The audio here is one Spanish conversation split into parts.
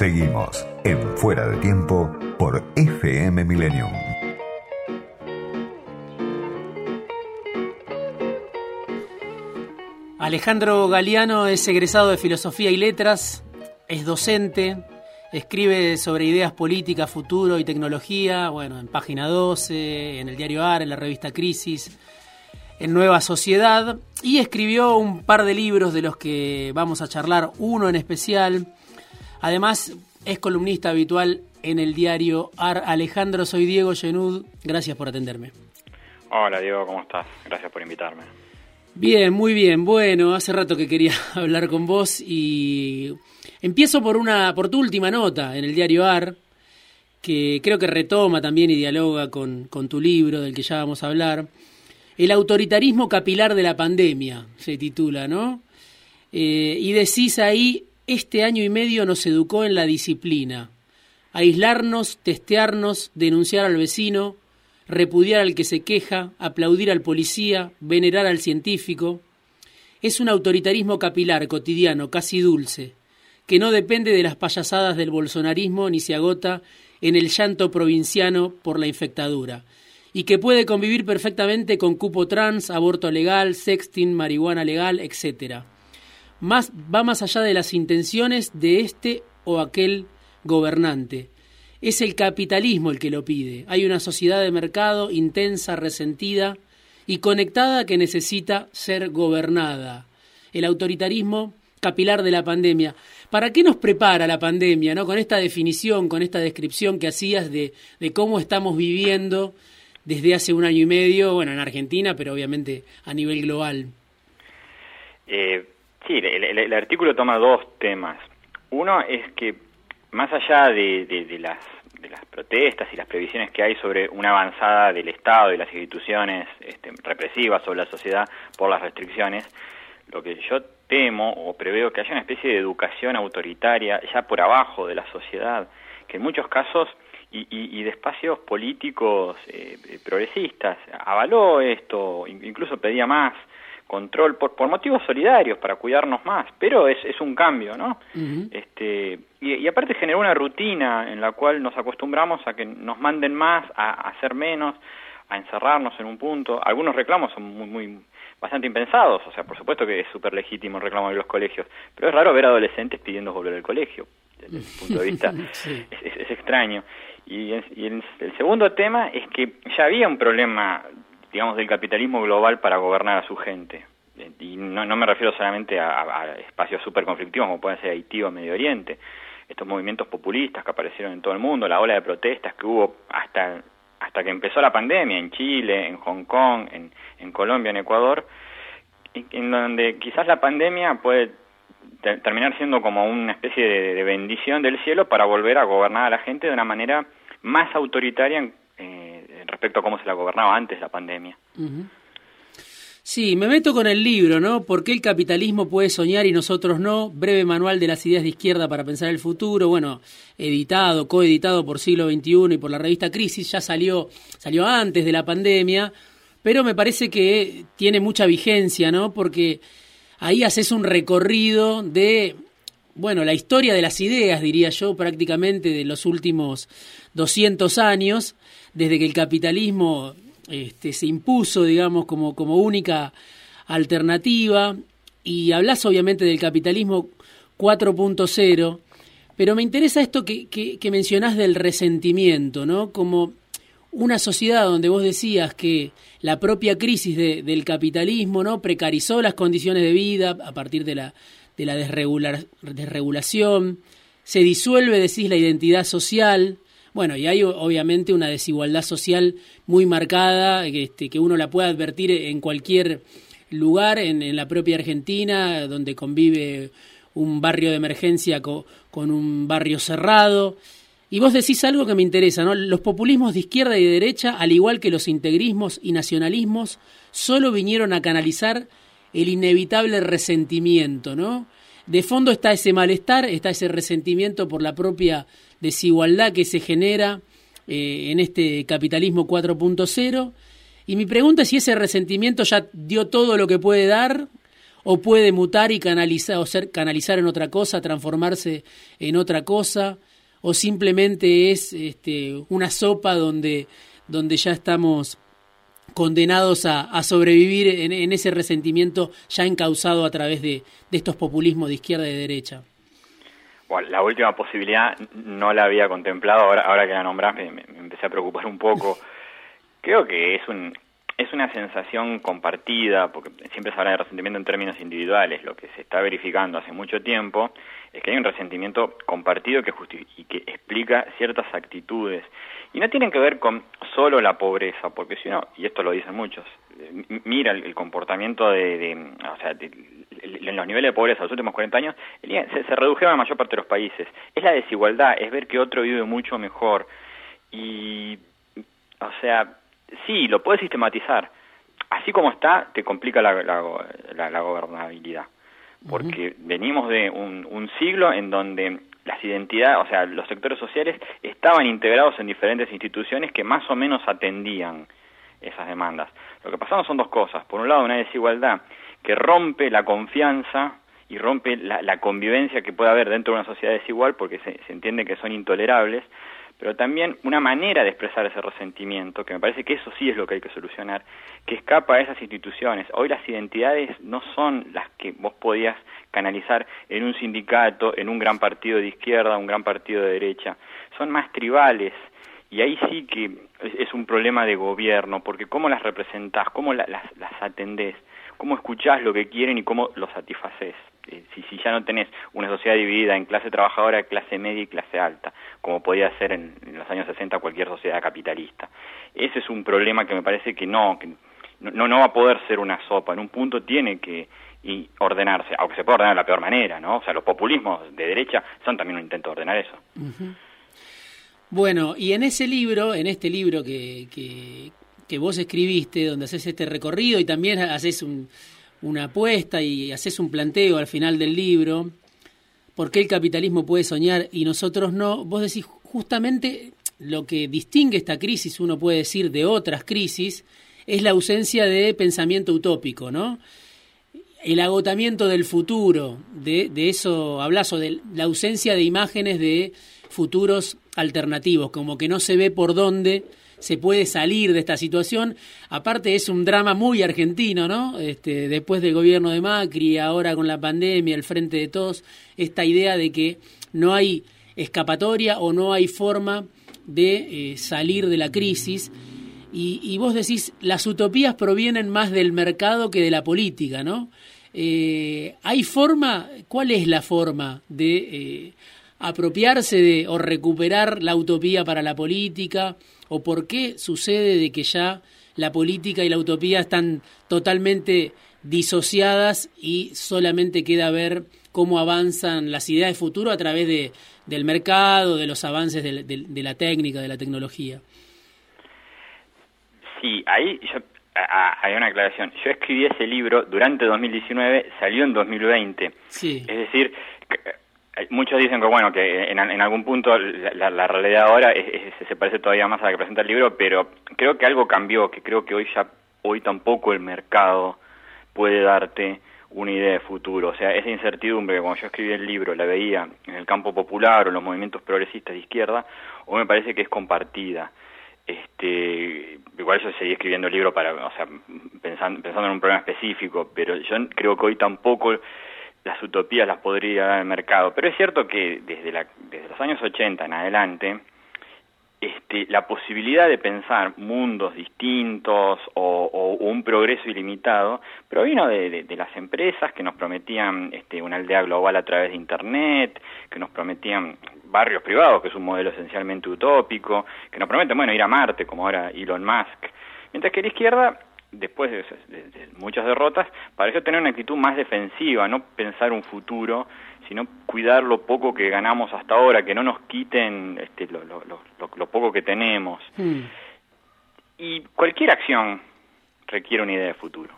Seguimos en Fuera de Tiempo por FM Millennium. Alejandro Galeano es egresado de Filosofía y Letras, es docente, escribe sobre ideas políticas, futuro y tecnología, bueno, en Página 12, en el diario AR, en la revista Crisis, en Nueva Sociedad, y escribió un par de libros de los que vamos a charlar, uno en especial. Además, es columnista habitual en el diario AR. Alejandro, soy Diego Genud, gracias por atenderme. Hola Diego, ¿cómo estás? Gracias por invitarme. Bien, muy bien. Bueno, hace rato que quería hablar con vos y empiezo por una por tu última nota en el diario AR, que creo que retoma también y dialoga con, con tu libro del que ya vamos a hablar. El autoritarismo capilar de la pandemia, se titula, ¿no? Eh, y decís ahí, este año y medio nos educó en la disciplina. Aislarnos, testearnos, denunciar al vecino, repudiar al que se queja, aplaudir al policía, venerar al científico. Es un autoritarismo capilar, cotidiano, casi dulce, que no depende de las payasadas del bolsonarismo ni se agota en el llanto provinciano por la infectadura, y que puede convivir perfectamente con cupo trans, aborto legal, sexting, marihuana legal, etc. Más, va más allá de las intenciones de este o aquel gobernante es el capitalismo el que lo pide. Hay una sociedad de mercado intensa, resentida y conectada que necesita ser gobernada. El autoritarismo capilar de la pandemia. ¿Para qué nos prepara la pandemia, no? Con esta definición, con esta descripción que hacías de, de cómo estamos viviendo desde hace un año y medio, bueno, en Argentina, pero obviamente a nivel global. Eh, sí, el, el, artículo toma dos temas. Uno es que más allá de, de, las, de las protestas y las previsiones que hay sobre una avanzada del Estado y las instituciones este, represivas sobre la sociedad por las restricciones, lo que yo temo o preveo que haya una especie de educación autoritaria ya por abajo de la sociedad, que en muchos casos y, y, de espacios políticos eh, progresistas avaló esto, incluso pedía más control por, por motivos solidarios para cuidarnos más, pero es, es un cambio, ¿no? este, y, aparte generó una rutina en la cual nos acostumbramos a que nos manden más, a, hacer menos, a encerrarnos en un punto. Algunos reclamos son muy, muy bastante impensados, o sea, por supuesto que es súper legítimo el reclamo de los colegios, pero es raro ver adolescentes pidiendo volver al colegio, desde mi punto de vista es, es, extraño. Y, y el segundo tema es que ya había un problema digamos, del capitalismo global para gobernar a su gente. Y no, no me refiero solamente a, espacios súper conflictivos como pueden ser Haití o Medio Oriente. Estos movimientos populistas que aparecieron en todo el mundo, la ola de protestas que hubo hasta, hasta que empezó la pandemia en Chile, en Hong Kong, en, Colombia, en Ecuador, en donde quizás la pandemia puede terminar siendo como una especie de, bendición del cielo para volver a gobernar a la gente de una manera más autoritaria respecto a cómo se la gobernaba antes la pandemia. Sí, me meto con el libro, ¿no? ¿Por qué el capitalismo puede soñar y nosotros no? Breve manual de las ideas de izquierda para pensar el futuro. Bueno, editado, coeditado por Siglo XXI y por la revista Crisis, ya salió, salió antes de la pandemia, pero me parece que tiene mucha vigencia, ¿no? Porque ahí haces un recorrido de, bueno, la historia de las ideas, diría yo, prácticamente de los últimos 200 años desde que el capitalismo este, se impuso, digamos, como, como única alternativa, y hablas obviamente del capitalismo 4.0, pero me interesa esto que, que, mencionás del resentimiento, ¿no? Como una sociedad donde vos decías que la propia crisis del capitalismo no precarizó las condiciones de vida a partir de la, de la desregulación, se disuelve, decís, la identidad social, bueno, y hay obviamente una desigualdad social muy marcada, este, que uno la puede advertir en cualquier lugar, en, la propia Argentina, donde convive un barrio de emergencia con, un barrio cerrado. Y vos decís algo que me interesa, ¿no? Los populismos de izquierda y de derecha, al igual que los integrismos y nacionalismos, solo vinieron a canalizar el inevitable resentimiento, ¿no? De fondo está ese malestar, está ese resentimiento por la propia desigualdad que se genera eh, en este capitalismo 4.0. Y mi pregunta es si ese resentimiento ya dio todo lo que puede dar o puede mutar y canalizar o ser canalizar en otra cosa, transformarse en otra cosa, o simplemente es este, una sopa donde donde ya estamos condenados a, sobrevivir en, ese resentimiento ya encausado a través de, estos populismos de izquierda y de derecha. Bueno, la última posibilidad no la había contemplado, ahora, ahora que la nombrás me, empecé a preocupar un poco. Creo que es un, es una sensación compartida, porque siempre se habla de resentimiento en términos individuales, lo que se está verificando hace mucho tiempo es que hay un resentimiento compartido que y que explica ciertas actitudes. Y no tienen que ver con solo la pobreza, porque si uno, y esto lo dicen muchos, eh, mira el, comportamiento de, o sea, en los niveles de pobreza de los últimos 40 años, se, se redujeron en la mayor parte de los países. Es la desigualdad, es ver que otro vive mucho mejor. Y, o sea, sí, lo puedes sistematizar. Así como está, te complica la, la, gobernabilidad. Porque venimos de un, un siglo en donde las identidades, o sea, los sectores sociales estaban integrados en diferentes instituciones que más o menos atendían esas demandas. Lo que pasamos son dos cosas. Por un lado, una desigualdad que rompe la confianza y rompe la, convivencia que puede haber dentro de una sociedad desigual porque se, se entiende que son intolerables, pero también una manera de expresar ese resentimiento, que me parece que eso sí es lo que hay que solucionar, que escapa a esas instituciones. Hoy las identidades no son las que vos podías canalizar en un sindicato, en un gran partido de izquierda, un gran partido de derecha, son más tribales. Y ahí sí que es un problema de gobierno, porque cómo las representás, cómo las, las atendés, cómo escuchás lo que quieren y cómo lo satisfaces. Eh, si, si, ya no tenés una sociedad dividida en clase trabajadora, clase media y clase alta, como podía ser en, los años 60 cualquier sociedad capitalista. Ese es un problema que me parece que no, que no, no va a poder ser una sopa. En un punto tiene que ordenarse, aunque se puede ordenar de la peor manera, ¿no? O sea, los populismos de derecha son también un intento de ordenar eso. Bueno, y en ese libro, en este libro que, que, que vos escribiste, donde haces este recorrido y también haces un, una apuesta y haces un planteo al final del libro, ¿por qué el capitalismo puede soñar y nosotros no? Vos decís justamente lo que distingue esta crisis, uno puede decir, de otras crisis, es la ausencia de pensamiento utópico, ¿no? El agotamiento del futuro, de, de eso hablas, o de la ausencia de imágenes de futuros alternativos, como que no se ve por dónde se puede salir de esta situación. Aparte es un drama muy argentino, ¿no? Este, después del gobierno de Macri, ahora con la pandemia, el frente de todos, esta idea de que no hay escapatoria o no hay forma de eh, salir de la crisis. Y, vos decís, las utopías provienen más del mercado que de la política, ¿no? Eh, ¿Hay forma? ¿Cuál es la forma de eh, apropiarse de o recuperar la utopía para la política? O por qué sucede de que ya la política y la utopía están totalmente disociadas y solamente queda ver cómo avanzan las ideas de futuro a través de, del mercado, de los avances de, la técnica, de la tecnología. Sí, ahí yo, hay una aclaración. Yo escribí ese libro durante 2019, salió en 2020. Sí. Es decir, muchos dicen que bueno que en, algún punto la, realidad ahora se parece todavía más a la que presenta el libro pero creo que algo cambió que creo que hoy ya hoy tampoco el mercado puede darte una idea de futuro. O sea esa incertidumbre que cuando yo escribí el libro la veía en el campo popular o en los movimientos progresistas de izquierda hoy me parece que es compartida. Este igual yo seguí escribiendo el libro para o sea pensando en un problema específico pero yo creo que hoy tampoco las utopías las podría dar el mercado. Pero es cierto que desde, la, desde los años 80 en adelante, este, la posibilidad de pensar mundos distintos o, un progreso ilimitado provino de, de, las empresas que nos prometían este, una aldea global a través de Internet, que nos prometían barrios privados, que es un modelo esencialmente utópico, que nos prometen, bueno, ir a Marte, como ahora Elon Musk. Mientras que la izquierda después de, muchas derrotas, pareció tener una actitud más defensiva, no pensar un futuro, sino cuidar lo poco que ganamos hasta ahora, que no nos quiten este, lo, lo, lo, poco que tenemos. Hmm. Y cualquier acción requiere una idea de futuro.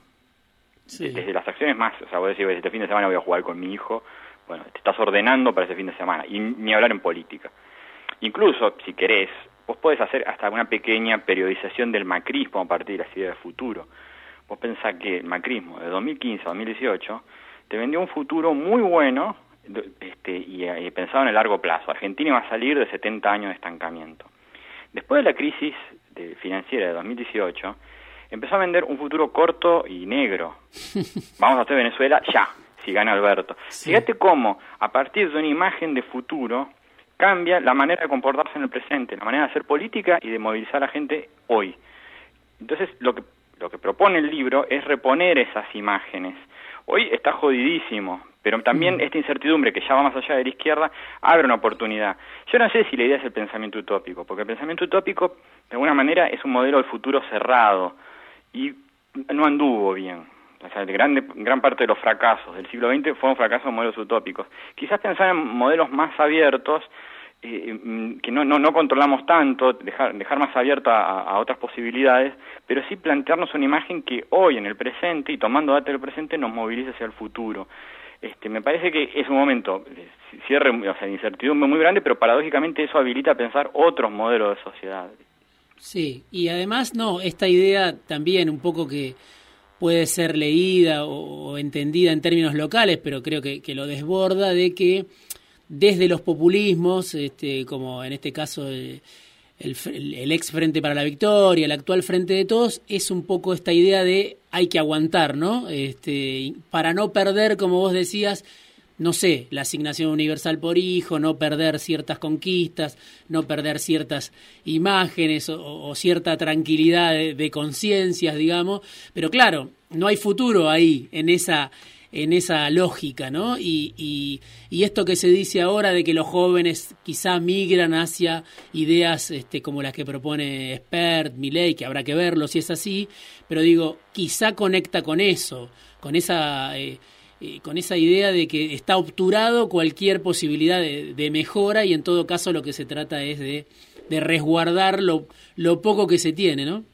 Desde las acciones más, o sea, vos decís, este fin de semana voy a jugar con mi hijo, bueno, te estás ordenando para ese fin de semana, y ni hablar en política. Incluso, si querés, vos podés hacer hasta una pequeña periodización del macrismo a partir de las ideas de futuro. vos pensás que el macrismo de 2015 a 2018 te vendió un futuro muy bueno este, y, y pensado en el largo plazo. Argentina iba a salir de 70 años de estancamiento. Después de la crisis de, financiera de 2018, empezó a vender un futuro corto y negro. Vamos a hacer Venezuela ya, si gana Alberto. Fíjate cómo, a partir de una imagen de futuro, cambia la manera de comportarse en el presente, la manera de hacer política y de movilizar a la gente hoy. Entonces, lo que, lo que propone el libro es reponer esas imágenes. Hoy está jodidísimo, pero también esta incertidumbre que ya va más allá de la izquierda abre una oportunidad. Yo no sé si la idea es el pensamiento utópico, porque el pensamiento utópico de alguna manera es un modelo del futuro cerrado y no anduvo bien. O sea, grande, gran parte de los fracasos del siglo XX fueron fracasos de modelos utópicos. Quizás pensar en modelos más abiertos, eh, mm, que no, no, no, controlamos tanto, dejar, dejar más abierto a, otras posibilidades, pero sí plantearnos una imagen que hoy, en el presente, y tomando data del presente, nos movilice hacia el futuro. Este, me parece que es un momento de cierre, o sea, de incertidumbre muy grande, pero paradójicamente eso habilita a pensar otros modelos de sociedad. Sí, y además, no, esta idea también un poco que puede ser leída o, entendida en términos locales, pero creo que, que, lo desborda de que desde los populismos, este, como en este caso el, ex Frente para la Victoria, el actual Frente de Todos, es un poco esta idea de hay que aguantar, ¿no? Este, para no perder, como vos decías, no sé, la asignación universal por hijo, no perder ciertas conquistas, no perder ciertas imágenes o, o cierta tranquilidad de conciencias, digamos. Pero claro, no hay futuro ahí, en esa, en esa lógica, ¿no? Y, esto que se dice ahora de que los jóvenes quizá migran hacia ideas este, como las que propone Spert, Milley, que habrá que verlo si es así, pero digo, quizá conecta con eso, con esa... Eh, eh, con esa idea de que está obturado cualquier posibilidad de, mejora y en todo caso lo que se trata es de, de resguardar lo, lo poco que se tiene, ¿no?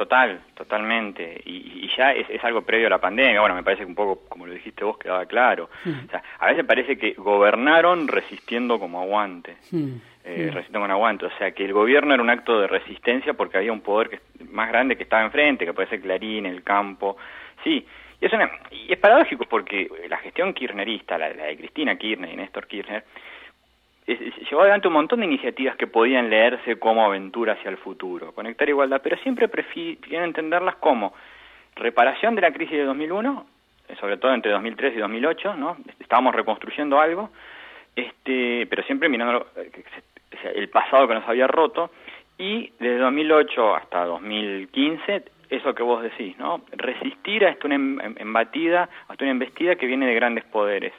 Total, totalmente. Y, y ya es, es, algo previo a la pandemia. Bueno, me parece que un poco, como lo dijiste vos, quedaba claro. Mm. O sea, a veces parece que gobernaron resistiendo como aguante. Mm. Eh, mm. Resistiendo con aguante. O sea, que el gobierno era un acto de resistencia porque había un poder que, más grande que estaba enfrente, que puede ser Clarín, el campo. Sí, y es, una, y es paradójico porque la gestión kirchnerista, la, la de Cristina Kirchner y Néstor Kirchner, llevó adelante un montón de iniciativas que podían leerse como aventura hacia el futuro, conectar igualdad, pero siempre prefieren entenderlas como reparación de la crisis de 2001, sobre todo entre 2003 y 2008, ¿no? Estábamos reconstruyendo algo, este, pero siempre mirando el pasado que nos había roto, y desde 2008 hasta 2015 eso que vos decís, ¿no? Resistir a esta una embatida, a esta una embestida que viene de grandes poderes.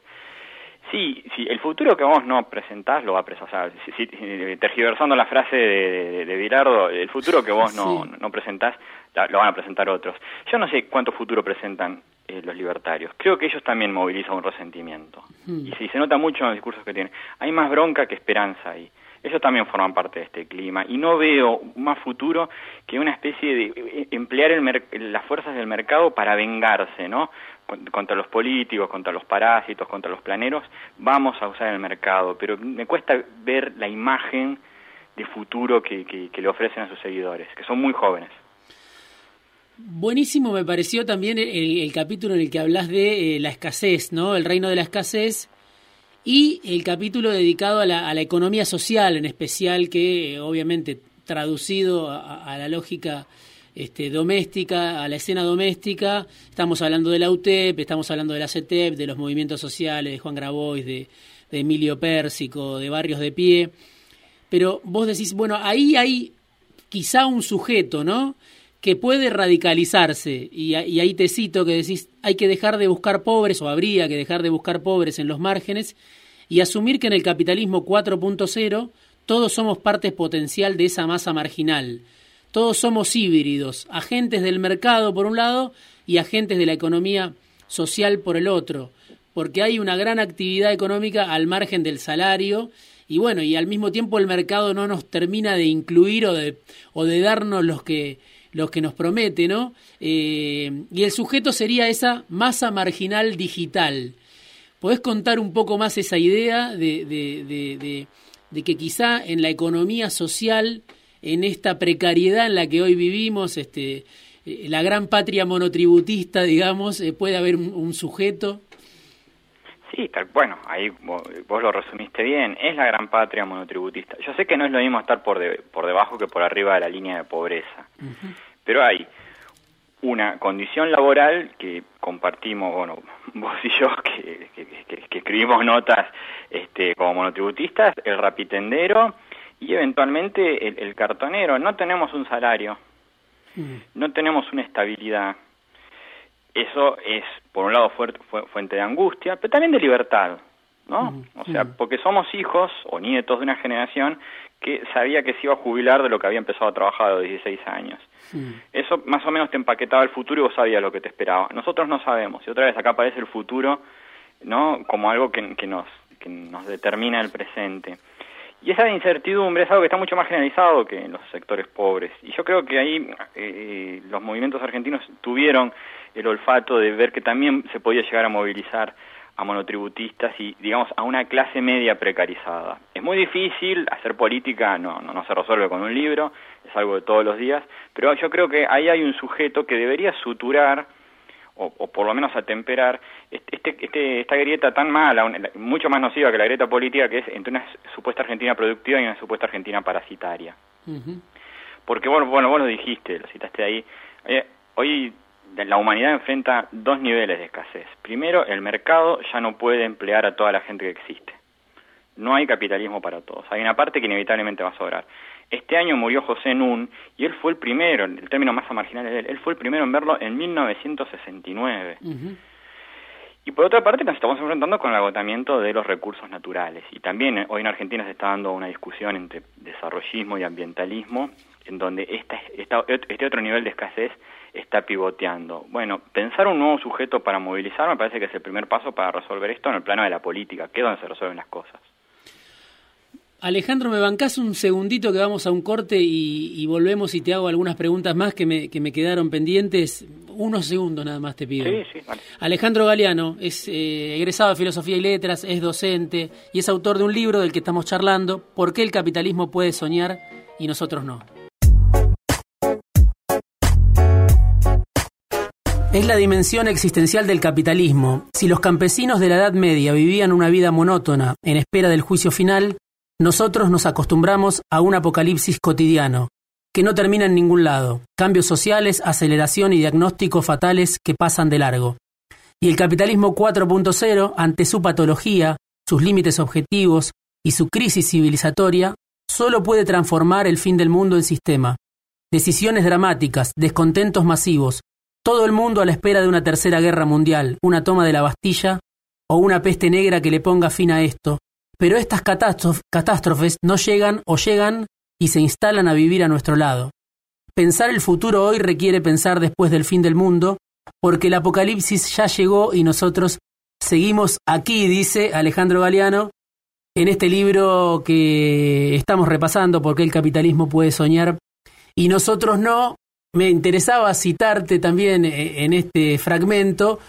Sí, sí, el futuro que vos no presentás lo va a presentar. O sea, si, si, tergiversando la frase de, de, de, Virardo, el futuro que vos no, sí. no presentás la, lo van a presentar otros. Yo no sé cuánto futuro presentan eh, los libertarios. Creo que ellos también movilizan un resentimiento. Mm. Y sí, se nota mucho en los discursos que tienen. Hay más bronca que esperanza ahí. Ellos también forman parte de este clima y no veo más futuro que una especie de eh, emplear el las fuerzas del mercado para vengarse, ¿no? contra los políticos, contra los parásitos, contra los planeros, vamos a usar el mercado, pero me cuesta ver la imagen de futuro que, que, que le ofrecen a sus seguidores, que son muy jóvenes. Buenísimo me pareció también el, capítulo en el que hablas de eh, la escasez, ¿no? El reino de la escasez y el capítulo dedicado a la, economía social, en especial que eh, obviamente traducido a, la lógica este, doméstica, a la escena doméstica. Estamos hablando de la UTEP, estamos hablando de la CETEP, de los movimientos sociales, de Juan Grabois, de Emilio Pérsico, de Barrios de Pie. Pero vos decís, bueno, ahí hay quizá un sujeto, ¿no? Que puede radicalizarse, y, ahí te cito que decís, hay que dejar de buscar pobres, o habría que dejar de buscar pobres en los márgenes, y asumir que en el capitalismo 4.0 todos somos parte potencial de esa masa marginal, todos somos híbridos, agentes del mercado por un lado y agentes de la economía social por el otro, porque hay una gran actividad económica al margen del salario y bueno, y al mismo tiempo el mercado no nos termina de incluir o de, o de darnos los que, los que nos promete, ¿no? Eh, y el sujeto sería esa masa marginal digital. ¿Podés contar un poco más esa idea de, de, de, de que quizá en la economía social en esta precariedad en la que hoy vivimos, este, eh, la gran patria monotributista, digamos, eh, puede haber un, sujeto. Sí, tal, bueno, ahí vos, lo resumiste bien, es la gran patria monotributista. Yo sé que no es lo mismo estar por, por debajo que por arriba de la línea de pobreza, pero hay una condición laboral que compartimos, bueno, vos y yo que, que, escribimos notas este, como monotributistas, el rapitendero y eventualmente el, cartonero. No tenemos un salario, mm. no tenemos una estabilidad. Eso es, por un lado, fuente de angustia, pero también de libertad, ¿no? O sea, porque somos hijos o nietos de una generación que sabía que se iba a jubilar de lo que había empezado a trabajar a los 16 años. Eso más o menos te empaquetaba el futuro y vos sabías lo que te esperaba. Nosotros no sabemos. Y otra vez acá aparece el futuro, ¿no? Como algo que, que, nos, que nos determina el presente. Y esa incertidumbre es algo que está mucho más generalizado que en los sectores pobres. Y yo creo que ahí eh, los movimientos argentinos tuvieron el olfato de ver que también se podía llegar a movilizar a monotributistas y, digamos, a una clase media precarizada. Es muy difícil, hacer política no, no, no, se resuelve con un libro, es algo de todos los días, pero yo creo que ahí hay un sujeto que debería suturar, o, o por lo menos atemperar, este, este, esta grieta tan mala, mucho más nociva que la grieta política, que es entre una supuesta Argentina productiva y una supuesta Argentina parasitaria. Porque, bueno, bueno, vos lo dijiste, lo citaste ahí, eh, hoy la humanidad enfrenta dos niveles de escasez. Primero, el mercado ya no puede emplear a toda la gente que existe. No hay capitalismo para todos. Hay una parte que inevitablemente va a sobrar. Este año murió José Nun y él fue el primero, el término más marginal de él, él fue el primero en verlo en 1969. Y por otra parte nos estamos enfrentando con el agotamiento de los recursos naturales. Y también eh, hoy en Argentina se está dando una discusión entre desarrollismo y ambientalismo, en donde esta, este otro nivel de escasez está pivoteando. Bueno, pensar un nuevo sujeto para movilizar me parece que es el primer paso para resolver esto en el plano de la política, que es donde se resuelven las cosas. Alejandro, ¿me bancás un segundito que vamos a un corte y, volvemos y te hago algunas preguntas más que me, que me, quedaron pendientes? Unos segundos nada más te pido. Sí, sí, vale. Alejandro Galeano es eh, egresado de Filosofía y Letras, es docente y es autor de un libro del que estamos charlando, ¿Por qué el capitalismo puede soñar y nosotros no? Es la dimensión existencial del capitalismo. Si los campesinos de la Edad Media vivían una vida monótona en espera del juicio final, nosotros nos acostumbramos a un apocalipsis cotidiano, que no termina en ningún lado, cambios sociales, aceleración y diagnósticos fatales que pasan de largo. Y el capitalismo 4.0, ante su patología, sus límites objetivos y su crisis civilizatoria, solo puede transformar el fin del mundo en sistema. Decisiones dramáticas, descontentos masivos, todo el mundo a la espera de una tercera guerra mundial, una toma de la Bastilla o una peste negra que le ponga fin a esto. Pero estas catástrofes no llegan o llegan y se instalan a vivir a nuestro lado. Pensar el futuro hoy requiere pensar después del fin del mundo, porque el apocalipsis ya llegó y nosotros seguimos aquí, dice Alejandro Galeano, en este libro que estamos repasando, porque el capitalismo puede soñar y nosotros no, me interesaba citarte también eh, en este fragmento,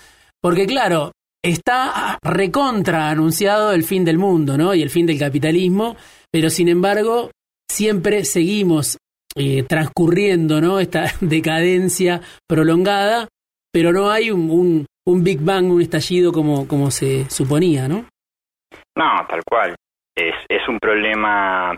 porque claro, está recontra anunciado el fin del mundo, ¿no? Y el fin del capitalismo, pero sin embargo, siempre seguimos eh, transcurriendo, ¿no? Esta decadencia prolongada, pero no hay un, un, Big Bang, un estallido como, como se suponía, ¿no? No, tal cual. Es, es un problema.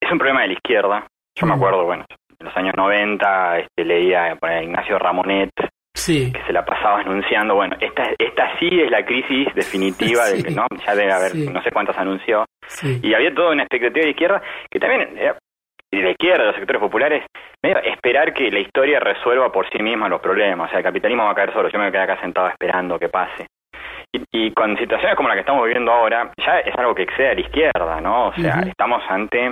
Es un problema de la izquierda. Yo me mm. acuerdo, bueno, en los años 90 este, leía a Ignacio Ramonet, que se la pasaba anunciando, bueno, esta, esta sí es la crisis definitiva, de ¿no? ya debe haber no sé cuántas anunció, y había toda una expectativa de izquierda que también, de la izquierda, de los sectores populares, medio esperar que la historia resuelva por sí misma los problemas, o sea, el capitalismo va a caer solo, yo me voy a quedar acá sentado esperando que pase. Y, con situaciones como la que estamos viviendo ahora, ya es algo que excede a la izquierda, ¿no? O sea, estamos ante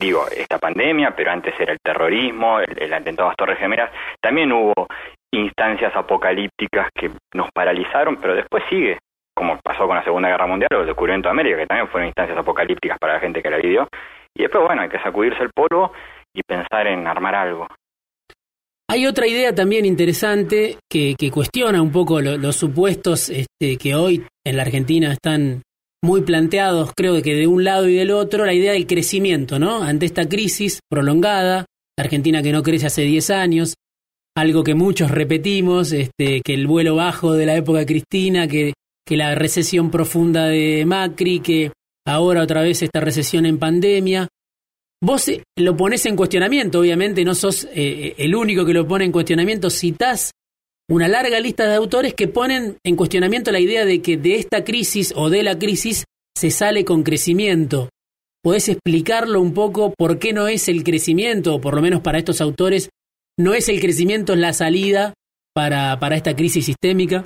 digo, esta pandemia, pero antes era el terrorismo, el, atentado a las Torres Gemelas, también hubo instancias apocalípticas que nos paralizaron, pero después sigue, como pasó con la Segunda Guerra Mundial o el descubrimiento de América, que también fueron instancias apocalípticas para la gente que la vivió, y después, bueno, hay que sacudirse el polvo y pensar en armar algo. Hay otra idea también interesante que, que cuestiona un poco los supuestos este, que hoy en la Argentina están muy planteados, creo que de un lado y del otro, la idea del crecimiento, ¿no? Ante esta crisis prolongada, Argentina que no crece hace 10 años, algo que muchos repetimos, este, que el vuelo bajo de la época Cristina, que, que la recesión profunda de Macri, que ahora otra vez esta recesión en pandemia. Vos eh, lo pones en cuestionamiento, obviamente no sos eh, el único que lo pone en cuestionamiento, citás una larga lista de autores que ponen en cuestionamiento la idea de que de esta crisis o de la crisis se sale con crecimiento. ¿Podés explicarlo un poco por qué no es el crecimiento, o por lo menos para estos autores, no es el crecimiento la salida para, para esta crisis sistémica?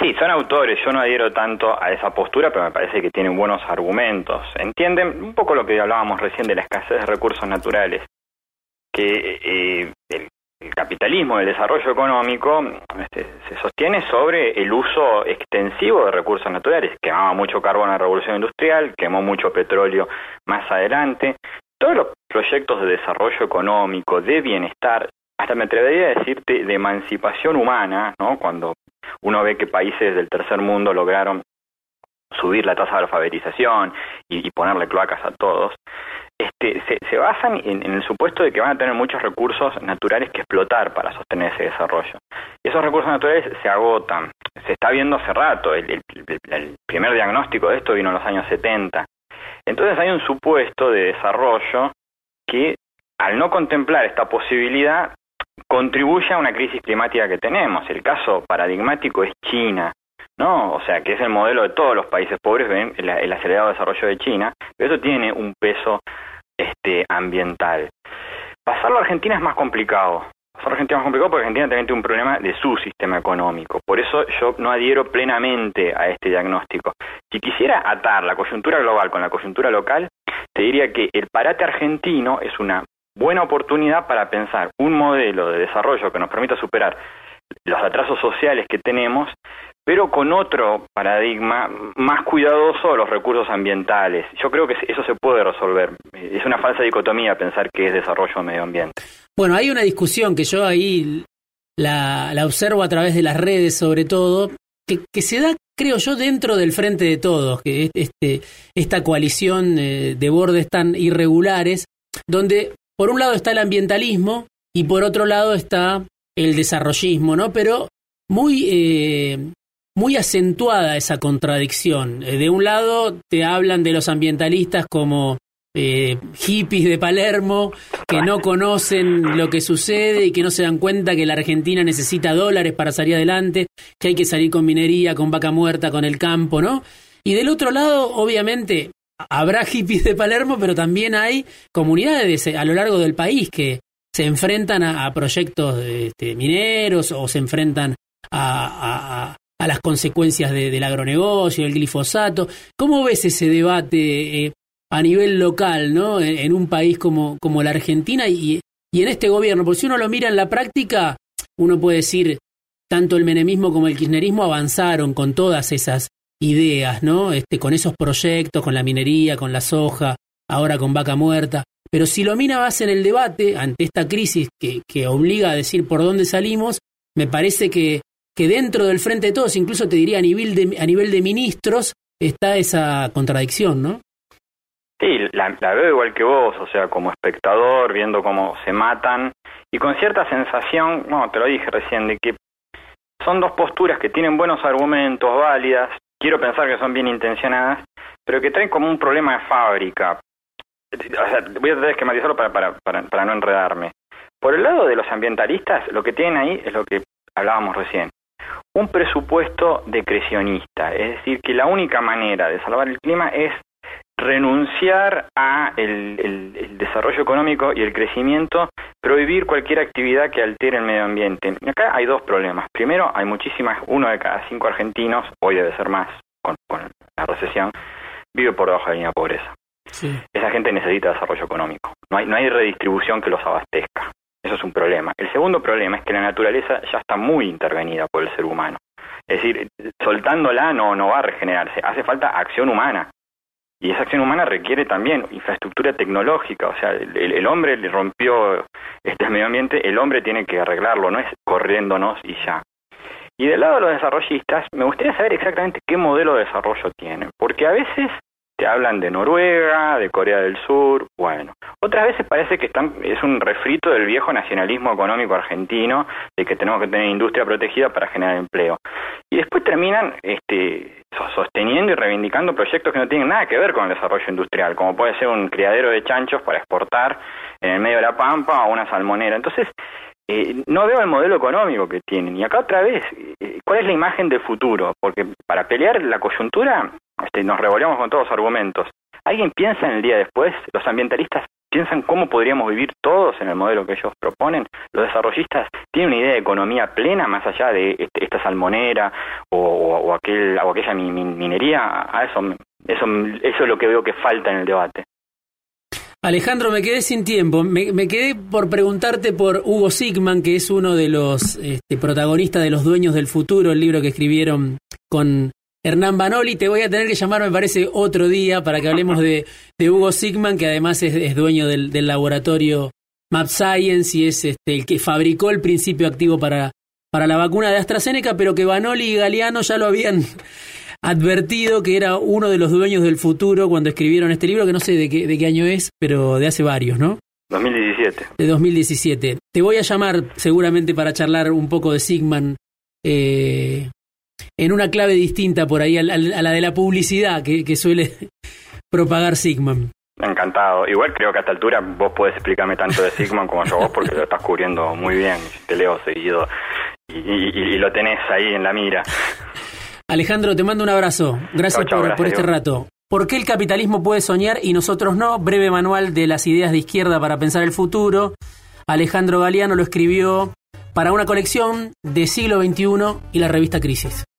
Sí, son autores, yo no adhiero tanto a esa postura, pero me parece que tienen buenos argumentos. Entienden un poco lo que hablábamos recién de la escasez de recursos naturales, que eh, el capitalismo, el desarrollo económico, este, se sostiene sobre el uso extensivo de recursos naturales. Quemaba mucho carbón en la revolución industrial, quemó mucho petróleo más adelante. Todos los proyectos de desarrollo económico, de bienestar, hasta me atrevería a decirte de emancipación humana, ¿no? Cuando uno ve que países del tercer mundo lograron subir la tasa de alfabetización y ponerle cloacas a todos, este, se, basan en, el supuesto de que van a tener muchos recursos naturales que explotar para sostener ese desarrollo. Y esos recursos naturales se agotan. Se está viendo hace rato. El, primer diagnóstico de esto vino en los años 70. Entonces hay un supuesto de desarrollo que, al no contemplar esta posibilidad, contribuye a una crisis climática que tenemos. El caso paradigmático es China. ¿No? O sea, que es el modelo de todos los países pobres, ven el, el acelerado desarrollo de China, pero eso tiene un peso este, ambiental. Pasarlo a Argentina es más complicado. Pasarlo a Argentina es más complicado porque Argentina también tiene un problema de su sistema económico. Por eso yo no adhiero plenamente a este diagnóstico. Si quisiera atar la coyuntura global con la coyuntura local, te diría que el parate argentino es una buena oportunidad para pensar un modelo de desarrollo que nos permita superar los atrasos sociales que tenemos, pero con otro paradigma más cuidadoso de los recursos ambientales. Yo creo que eso se puede resolver. Es una falsa dicotomía pensar que es desarrollo medio ambiente. Bueno, hay una discusión que yo ahí la, observo a través de las redes sobre todo, que, se da, creo yo, dentro del frente de todos, que este, esta coalición eh, de bordes tan irregulares, donde por un lado está el ambientalismo y por otro lado está el desarrollismo, ¿no? Pero muy eh, muy acentuada esa contradicción. Eh, de un lado te hablan de los ambientalistas como eh, hippies de Palermo que no conocen lo que sucede y que no se dan cuenta que la Argentina necesita dólares para salir adelante, que hay que salir con minería, con vaca muerta, con el campo, ¿no? Y del otro lado, obviamente, habrá hippies de Palermo, pero también hay comunidades a lo largo del país que se enfrentan a, proyectos este, mineros o se enfrentan a las consecuencias del agronegocio, del glifosato. ¿Cómo ves ese debate eh, a nivel local, ¿no? En, un país como, como la Argentina y, y en este gobierno? Porque si uno lo mira en la práctica, uno puede decir, tanto el menemismo como el kirchnerismo avanzaron con todas esas ideas, ¿no? Este, con esos proyectos, con la minería, con la soja, ahora con vaca muerta. Pero si lo mirabas en el debate, ante esta crisis que, que obliga a decir por dónde salimos, me parece que que dentro del frente de todos, incluso te diría a nivel de, a nivel de ministros, está esa contradicción, ¿no? Sí, la, veo igual que vos, o sea, como espectador, viendo cómo se matan y con cierta sensación, no, te lo dije recién, de que son dos posturas que tienen buenos argumentos, válidas, quiero pensar que son bien intencionadas, pero que traen como un problema de fábrica. O sea, voy a tratar de esquematizarlo para, para, para, para no enredarme. Por el lado de los ambientalistas, lo que tienen ahí es lo que hablábamos recién un presupuesto decrecionista, es decir, que la única manera de salvar el clima es renunciar a el, desarrollo económico y el crecimiento, prohibir cualquier actividad que altere el medio ambiente. acá hay dos problemas. Primero, hay muchísimas, uno de cada cinco argentinos, hoy debe ser más con, la recesión, vive por debajo de la línea de pobreza. Esa gente necesita desarrollo económico. No hay, no hay redistribución que los abastezca. Eso es un problema. El segundo problema es que la naturaleza ya está muy intervenida por el ser humano. Es decir, soltándola no, no va a regenerarse. Hace falta acción humana. Y esa acción humana requiere también infraestructura tecnológica. O sea, el, hombre le rompió este medio ambiente, el hombre tiene que arreglarlo, no es corriéndonos y ya. Y del lado de los desarrollistas, me gustaría saber exactamente qué modelo de desarrollo tienen, porque a veces te hablan de Noruega, de Corea del Sur, bueno. Otras veces parece que están, es un refrito del viejo nacionalismo económico argentino, de que tenemos que tener industria protegida para generar empleo. Y después terminan este, sosteniendo y reivindicando proyectos que no tienen nada que ver con el desarrollo industrial, como puede ser un criadero de chanchos para exportar en el medio de la pampa o una salmonera. Entonces, eh, no veo el modelo económico que tienen. Y acá otra vez, eh, ¿cuál es la imagen del futuro? Porque para pelear la coyuntura este, nos revolvemos con todos los argumentos. ¿Alguien piensa en el día después? ¿Los ambientalistas piensan cómo podríamos vivir todos en el modelo que ellos proponen? ¿Los desarrollistas tienen una idea de economía plena más allá de este, esta salmonera o aquella minería? A eso, eso, eso es lo que veo que falta en el debate. Alejandro, me quedé sin tiempo. Me, quedé por preguntarte por Hugo Sigman, que es uno de los este, protagonistas de Los Dueños del Futuro, el libro que escribieron con Hernán Banoli. Te voy a tener que llamar, me parece, otro día para que hablemos de, Hugo Sigman, que además es, dueño del, laboratorio Map Science y es este, el que fabricó el principio activo para, para la vacuna de AstraZeneca, pero que Banoli y Galeano ya lo habían advertido que era uno de los dueños del futuro cuando escribieron este libro, que no sé de qué, de qué año es, pero de hace varios, ¿no? 2017. De 2017. Te voy a llamar seguramente para charlar un poco de Sigman eh, en una clave distinta por ahí a, la de la publicidad que, suele propagar Sigman. Encantado. Igual creo que a esta altura vos podés explicarme tanto de Sigman como yo vos porque lo estás cubriendo muy bien, te leo seguido y, lo tenés ahí en la mira. Alejandro, te mando un abrazo. Gracias, por, este rato. ¿Por qué el capitalismo puede soñar y nosotros no? Breve manual de las ideas de izquierda para pensar el futuro. Alejandro Galeano lo escribió para una colección de siglo XXI y la revista Crisis.